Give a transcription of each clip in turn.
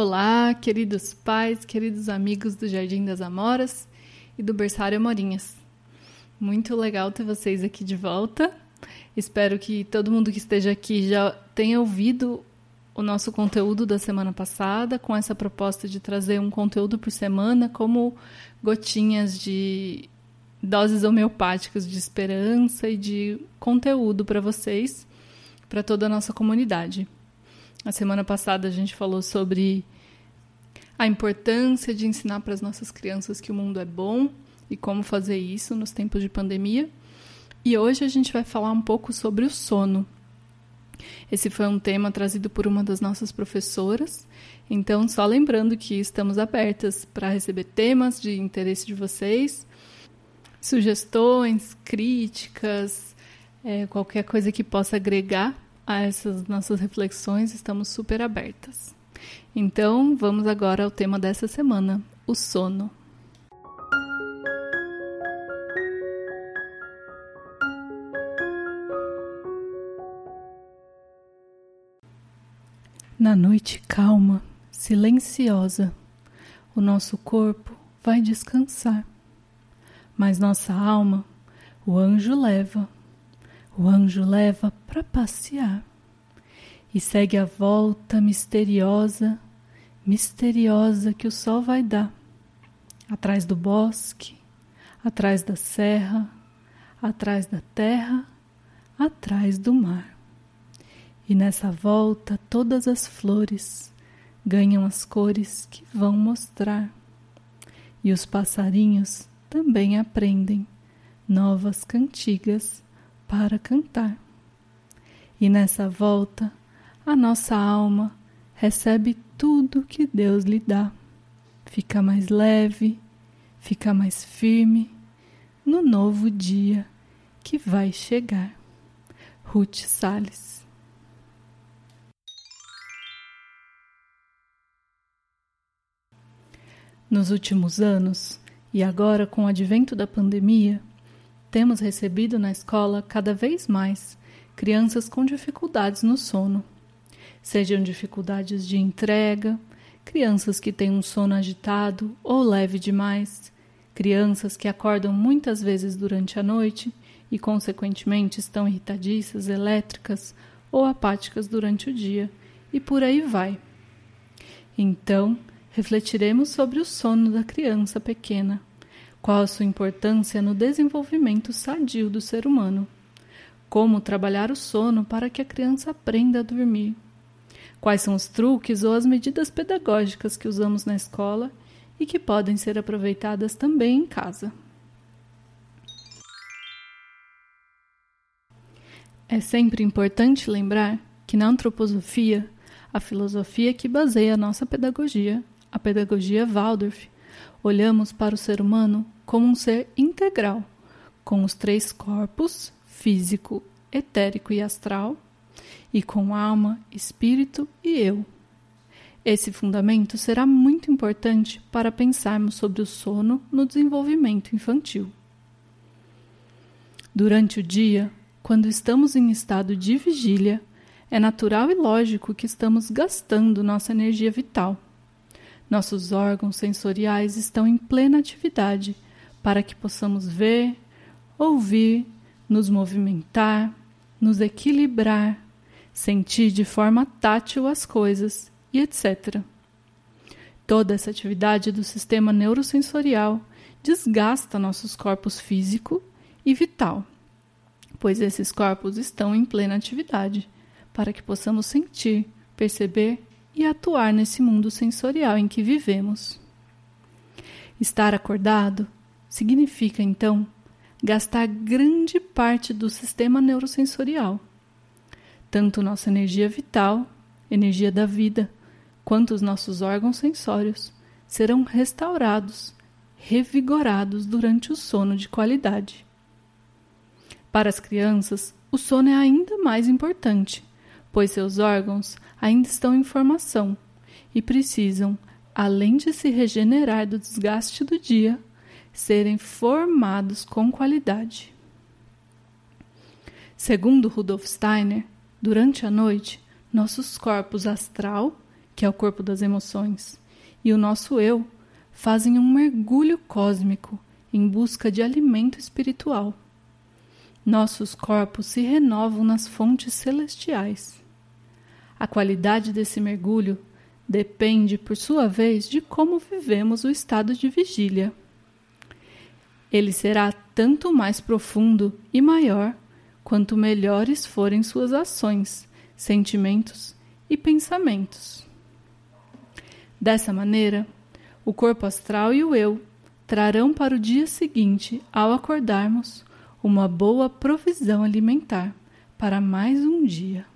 Olá, queridos pais, queridos amigos do Jardim das Amoras e do Berçário Amorinhas. Muito legal ter vocês aqui de volta. Espero que todo mundo que esteja aqui já tenha ouvido o nosso conteúdo da semana passada, com essa proposta de trazer um conteúdo por semana, como gotinhas de doses homeopáticas de esperança e de conteúdo para vocês, para toda a nossa comunidade. A semana passada a gente falou sobre a importância de ensinar para as nossas crianças que o mundo é bom e como fazer isso nos tempos de pandemia. E hoje a gente vai falar um pouco sobre o sono. Esse foi um tema trazido por uma das nossas professoras. Então, só lembrando que estamos abertas para receber temas de interesse de vocês, sugestões, críticas, é, qualquer coisa que possa agregar a essas nossas reflexões, estamos super abertas. Então, vamos agora ao tema dessa semana: o sono. Na noite calma, silenciosa, o nosso corpo vai descansar, mas nossa alma o anjo leva o anjo leva para passear e segue a volta misteriosa, misteriosa que o sol vai dar, atrás do bosque, atrás da serra, atrás da terra, atrás do mar. E nessa volta todas as flores ganham as cores que vão mostrar. E os passarinhos também aprendem novas cantigas para cantar. E nessa volta, a nossa alma recebe tudo que Deus lhe dá. Fica mais leve, fica mais firme no novo dia que vai chegar. Ruth Salles Nos últimos anos, e agora com o advento da pandemia, temos recebido na escola cada vez mais crianças com dificuldades no sono, sejam dificuldades de entrega, crianças que têm um sono agitado ou leve demais, crianças que acordam muitas vezes durante a noite e, consequentemente, estão irritadiças, elétricas ou apáticas durante o dia, e por aí vai. Então, refletiremos sobre o sono da criança pequena qual a sua importância no desenvolvimento sadio do ser humano? Como trabalhar o sono para que a criança aprenda a dormir? Quais são os truques ou as medidas pedagógicas que usamos na escola e que podem ser aproveitadas também em casa? É sempre importante lembrar que na antroposofia, a filosofia que baseia a nossa pedagogia, a pedagogia Waldorf, olhamos para o ser humano como um ser integral, com os três corpos físico, etérico e astral, e com alma, espírito e eu. Esse fundamento será muito importante para pensarmos sobre o sono no desenvolvimento infantil. Durante o dia, quando estamos em estado de vigília, é natural e lógico que estamos gastando nossa energia vital nossos órgãos sensoriais estão em plena atividade para que possamos ver, ouvir, nos movimentar, nos equilibrar, sentir de forma tátil as coisas e etc. Toda essa atividade do sistema neurosensorial desgasta nossos corpos físico e vital, pois esses corpos estão em plena atividade para que possamos sentir, perceber e atuar nesse mundo sensorial em que vivemos. Estar acordado significa, então, gastar grande parte do sistema neurosensorial. Tanto nossa energia vital, energia da vida, quanto os nossos órgãos sensórios serão restaurados, revigorados durante o sono de qualidade. Para as crianças, o sono é ainda mais importante, pois seus órgãos ainda estão em formação e precisam, além de se regenerar do desgaste do dia, serem formados com qualidade. Segundo Rudolf Steiner, durante a noite, nossos corpos astral, que é o corpo das emoções, e o nosso eu fazem um mergulho cósmico em busca de alimento espiritual. Nossos corpos se renovam nas fontes celestiais. A qualidade desse mergulho depende, por sua vez, de como vivemos o estado de vigília. Ele será tanto mais profundo e maior quanto melhores forem suas ações, sentimentos e pensamentos. Dessa maneira, o corpo astral e o eu trarão para o dia seguinte, ao acordarmos, uma boa provisão alimentar para mais um dia.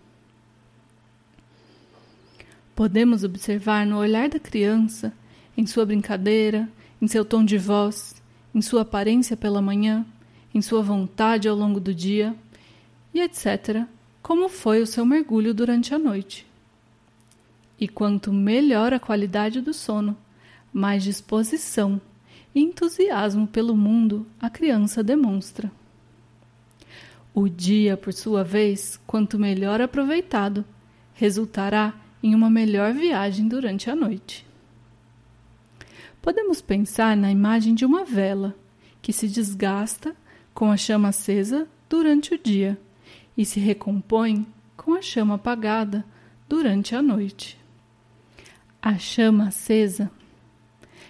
Podemos observar no olhar da criança, em sua brincadeira, em seu tom de voz, em sua aparência pela manhã, em sua vontade ao longo do dia, e etc., como foi o seu mergulho durante a noite. E quanto melhor a qualidade do sono, mais disposição e entusiasmo pelo mundo a criança demonstra. O dia, por sua vez, quanto melhor aproveitado, resultará em uma melhor viagem durante a noite. Podemos pensar na imagem de uma vela que se desgasta com a chama acesa durante o dia e se recompõe com a chama apagada durante a noite. A chama acesa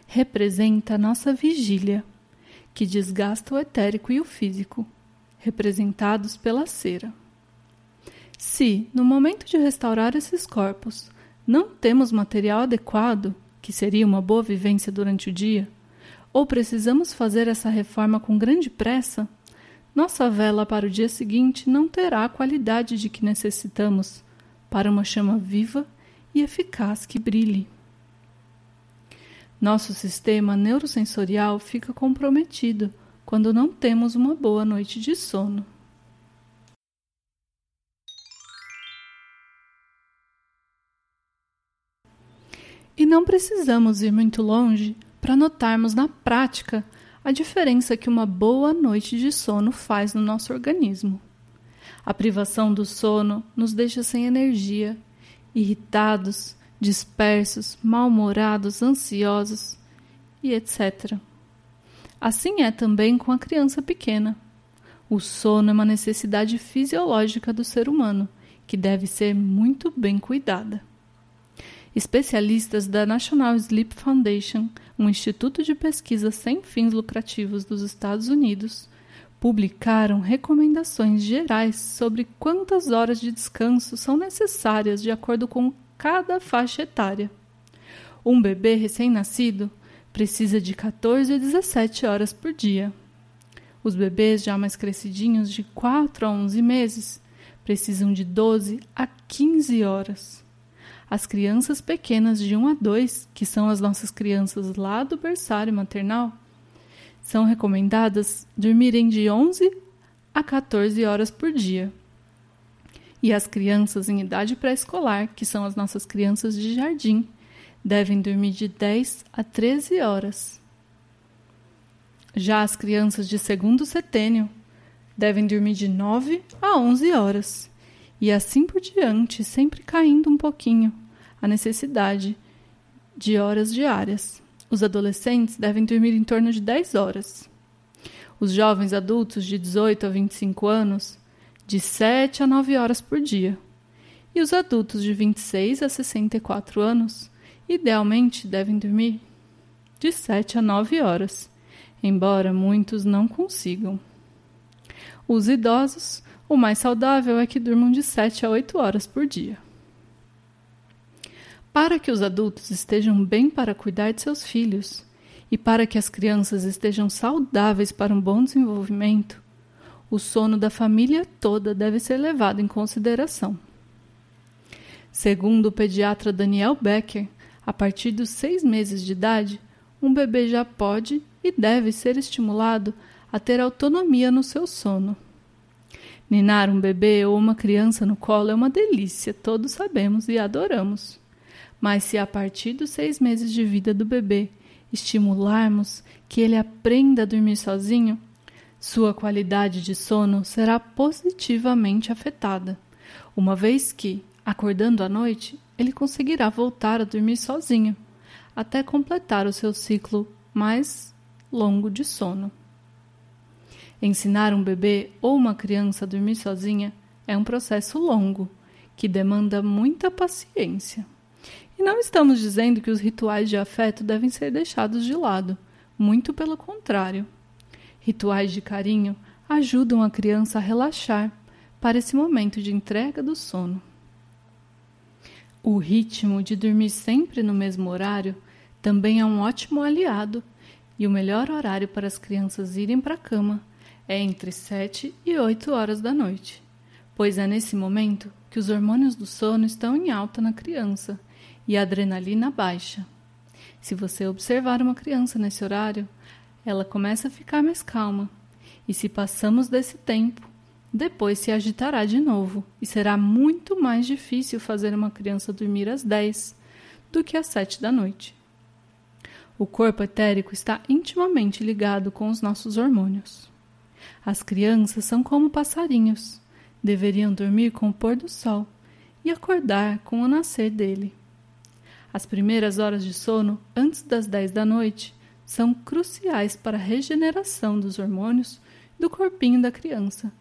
representa a nossa vigília, que desgasta o etérico e o físico, representados pela cera. Se, no momento de restaurar esses corpos, não temos material adequado, que seria uma boa vivência durante o dia, ou precisamos fazer essa reforma com grande pressa, nossa vela para o dia seguinte não terá a qualidade de que necessitamos para uma chama viva e eficaz que brilhe. Nosso sistema neurosensorial fica comprometido quando não temos uma boa noite de sono. E não precisamos ir muito longe para notarmos na prática a diferença que uma boa noite de sono faz no nosso organismo. A privação do sono nos deixa sem energia, irritados, dispersos, mal-humorados, ansiosos e etc. Assim é também com a criança pequena. O sono é uma necessidade fisiológica do ser humano que deve ser muito bem cuidada. Especialistas da National Sleep Foundation, um instituto de pesquisa sem fins lucrativos dos Estados Unidos, publicaram recomendações gerais sobre quantas horas de descanso são necessárias de acordo com cada faixa etária. Um bebê recém-nascido precisa de 14 a 17 horas por dia. Os bebês já mais crescidinhos, de 4 a 11 meses, precisam de 12 a 15 horas. As crianças pequenas de 1 a 2, que são as nossas crianças lá do berçário maternal, são recomendadas dormirem de 11 a 14 horas por dia. E as crianças em idade pré-escolar, que são as nossas crianças de jardim, devem dormir de 10 a 13 horas. Já as crianças de segundo setênio devem dormir de 9 a 11 horas. E assim por diante, sempre caindo um pouquinho a necessidade de horas diárias. Os adolescentes devem dormir em torno de 10 horas. Os jovens adultos de 18 a 25 anos de 7 a 9 horas por dia. E os adultos de 26 a 64 anos, idealmente, devem dormir de 7 a 9 horas, embora muitos não consigam. Os idosos, o mais saudável é que durmam de 7 a 8 horas por dia. Para que os adultos estejam bem para cuidar de seus filhos e para que as crianças estejam saudáveis para um bom desenvolvimento, o sono da família toda deve ser levado em consideração. Segundo o pediatra Daniel Becker, a partir dos seis meses de idade, um bebê já pode e deve ser estimulado a ter autonomia no seu sono. Ninar um bebê ou uma criança no colo é uma delícia, todos sabemos e adoramos. Mas se a partir dos seis meses de vida do bebê estimularmos que ele aprenda a dormir sozinho, sua qualidade de sono será positivamente afetada, uma vez que, acordando à noite, ele conseguirá voltar a dormir sozinho, até completar o seu ciclo mais longo de sono. Ensinar um bebê ou uma criança a dormir sozinha é um processo longo, que demanda muita paciência. Não estamos dizendo que os rituais de afeto devem ser deixados de lado, muito pelo contrário. Rituais de carinho ajudam a criança a relaxar para esse momento de entrega do sono. O ritmo de dormir sempre no mesmo horário também é um ótimo aliado, e o melhor horário para as crianças irem para a cama é entre 7 e 8 horas da noite, pois é nesse momento que os hormônios do sono estão em alta na criança e a adrenalina baixa. Se você observar uma criança nesse horário, ela começa a ficar mais calma, e se passamos desse tempo, depois se agitará de novo e será muito mais difícil fazer uma criança dormir às 10 do que às 7 da noite. O corpo etérico está intimamente ligado com os nossos hormônios. As crianças são como passarinhos, deveriam dormir com o pôr do sol e acordar com o nascer dele. As primeiras horas de sono, antes das 10 da noite, são cruciais para a regeneração dos hormônios do corpinho da criança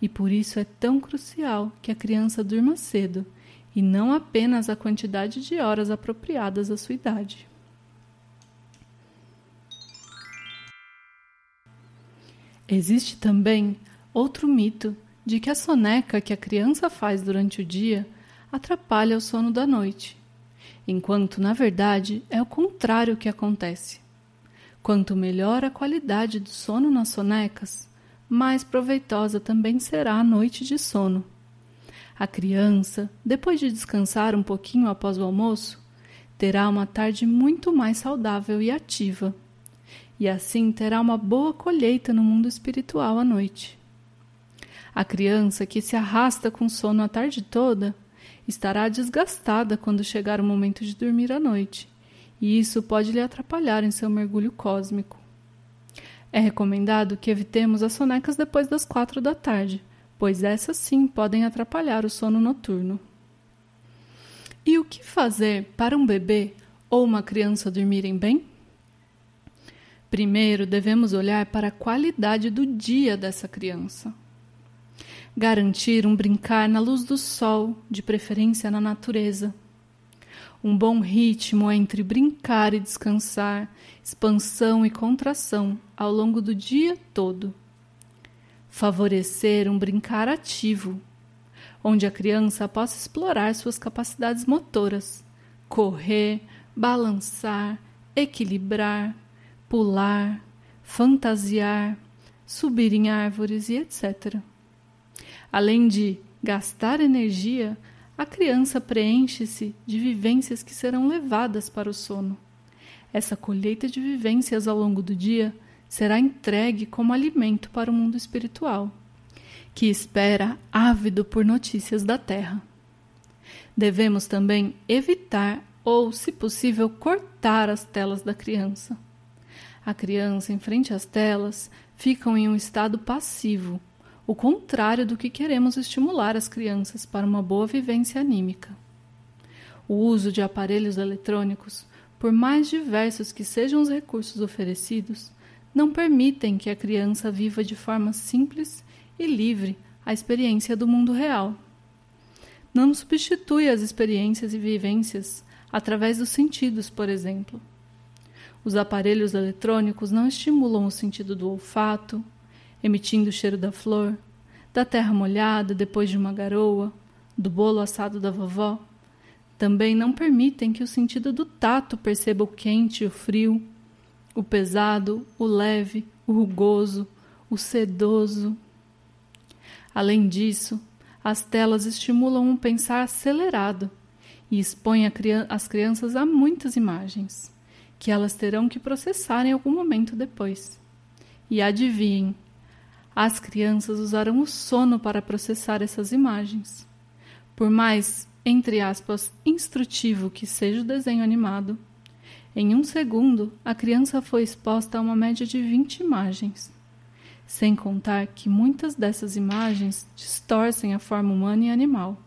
e por isso é tão crucial que a criança durma cedo e não apenas a quantidade de horas apropriadas à sua idade. Existe também outro mito de que a soneca que a criança faz durante o dia atrapalha o sono da noite, enquanto na verdade é o contrário que acontece. Quanto melhor a qualidade do sono nas sonecas, mais proveitosa também será a noite de sono. A criança, depois de descansar um pouquinho após o almoço, terá uma tarde muito mais saudável e ativa, e assim terá uma boa colheita no mundo espiritual à noite. A criança que se arrasta com sono a tarde toda estará desgastada quando chegar o momento de dormir à noite, e isso pode lhe atrapalhar em seu mergulho cósmico. É recomendado que evitemos as sonecas depois das quatro da tarde, pois essas sim podem atrapalhar o sono noturno. E o que fazer para um bebê ou uma criança dormirem bem? Primeiro, devemos olhar para a qualidade do dia dessa criança. Garantir um brincar na luz do sol, de preferência na natureza um bom ritmo entre brincar e descansar, expansão e contração ao longo do dia todo. Favorecer um brincar ativo, onde a criança possa explorar suas capacidades motoras, correr, balançar, equilibrar, pular, fantasiar, subir em árvores e etc. Além de gastar energia a criança preenche-se de vivências que serão levadas para o sono. Essa colheita de vivências ao longo do dia será entregue como alimento para o mundo espiritual, que espera ávido por notícias da Terra. Devemos também evitar ou, se possível, cortar as telas da criança. A criança, em frente às telas, fica em um estado passivo, o contrário do que queremos estimular as crianças para uma boa vivência anímica. O uso de aparelhos eletrônicos, por mais diversos que sejam os recursos oferecidos, não permitem que a criança viva de forma simples e livre a experiência do mundo real. Não substitui as experiências e vivências através dos sentidos, por exemplo. Os aparelhos eletrônicos não estimulam o sentido do olfato, emitindo o cheiro da flor, da terra molhada depois de uma garoa, do bolo assado da vovó. Também não permitem que o sentido do tato perceba o quente e o frio, o pesado, o leve, o rugoso, o sedoso. Além disso, as telas estimulam um pensar acelerado e expõem as crianças a muitas imagens, que elas terão que processar em algum momento depois. E adivinhem, as crianças usarão o sono para processar essas imagens. Por mais, entre aspas, instrutivo que seja o desenho animado, em um segundo a criança foi exposta a uma média de 20 imagens. Sem contar que muitas dessas imagens distorcem a forma humana e animal.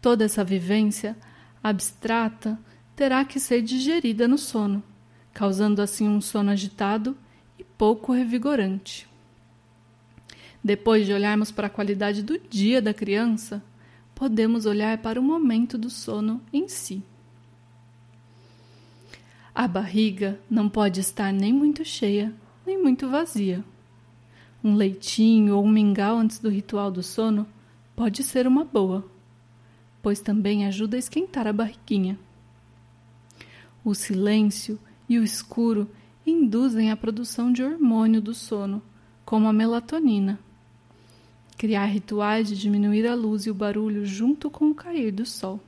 Toda essa vivência abstrata terá que ser digerida no sono, causando assim um sono agitado e pouco revigorante. Depois de olharmos para a qualidade do dia da criança, podemos olhar para o momento do sono em si. A barriga não pode estar nem muito cheia, nem muito vazia. Um leitinho ou um mingau antes do ritual do sono pode ser uma boa, pois também ajuda a esquentar a barriguinha. O silêncio e o escuro induzem a produção de hormônio do sono, como a melatonina. Criar rituais de diminuir a luz e o barulho junto com o cair do sol.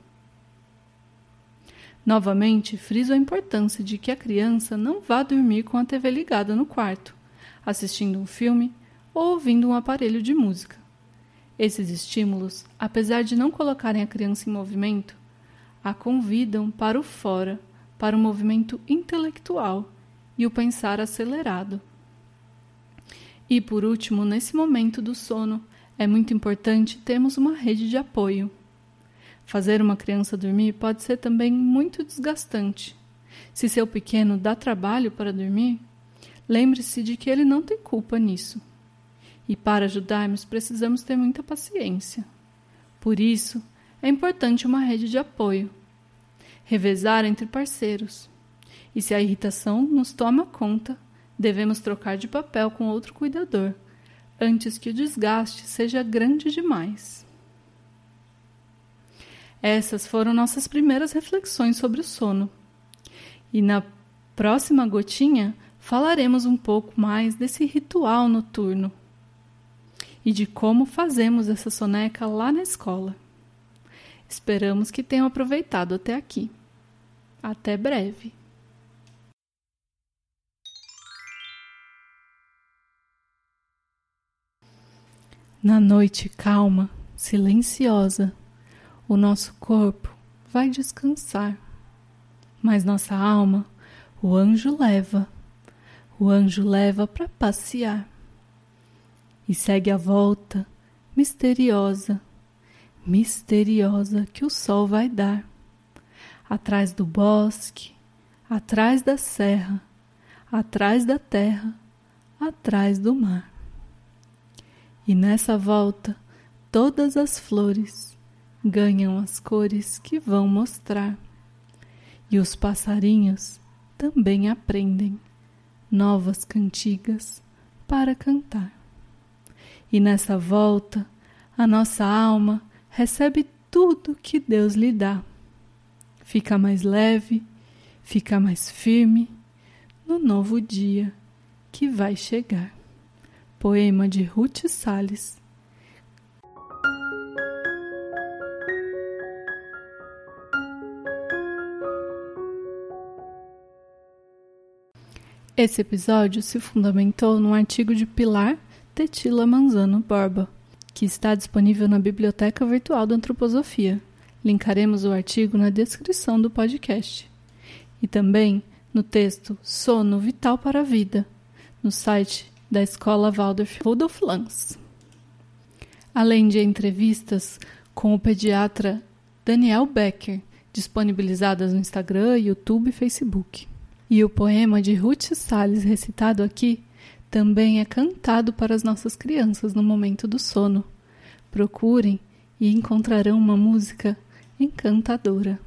Novamente, friso a importância de que a criança não vá dormir com a TV ligada no quarto, assistindo um filme ou ouvindo um aparelho de música. Esses estímulos, apesar de não colocarem a criança em movimento, a convidam para o fora para o movimento intelectual e o pensar acelerado. E por último, nesse momento do sono, é muito importante termos uma rede de apoio. Fazer uma criança dormir pode ser também muito desgastante. Se seu pequeno dá trabalho para dormir, lembre-se de que ele não tem culpa nisso. E para ajudarmos, precisamos ter muita paciência. Por isso, é importante uma rede de apoio revezar entre parceiros. E se a irritação nos toma conta, devemos trocar de papel com outro cuidador, antes que o desgaste seja grande demais. Essas foram nossas primeiras reflexões sobre o sono. E na próxima gotinha falaremos um pouco mais desse ritual noturno e de como fazemos essa soneca lá na escola. Esperamos que tenham aproveitado até aqui. Até breve. Na noite calma, silenciosa, o nosso corpo vai descansar, mas nossa alma o anjo leva, o anjo leva para passear e segue a volta misteriosa misteriosa que o sol vai dar. Atrás do bosque, atrás da serra, atrás da terra, atrás do mar. E nessa volta, todas as flores ganham as cores que vão mostrar. E os passarinhos também aprendem novas cantigas para cantar. E nessa volta, a nossa alma recebe tudo que Deus lhe dá. Fica mais leve, fica mais firme no novo dia que vai chegar. Poema de Ruth Salles. Esse episódio se fundamentou num artigo de Pilar Tetila Manzano Borba que está disponível na Biblioteca Virtual da Antroposofia. Linkaremos o artigo na descrição do podcast. E também no texto Sono Vital para a Vida, no site da Escola Waldorf Rudolf Lanz. Além de entrevistas com o pediatra Daniel Becker, disponibilizadas no Instagram, YouTube e Facebook. E o poema de Ruth Salles recitado aqui também é cantado para as nossas crianças no momento do sono. Procurem e encontrarão uma música encantadora.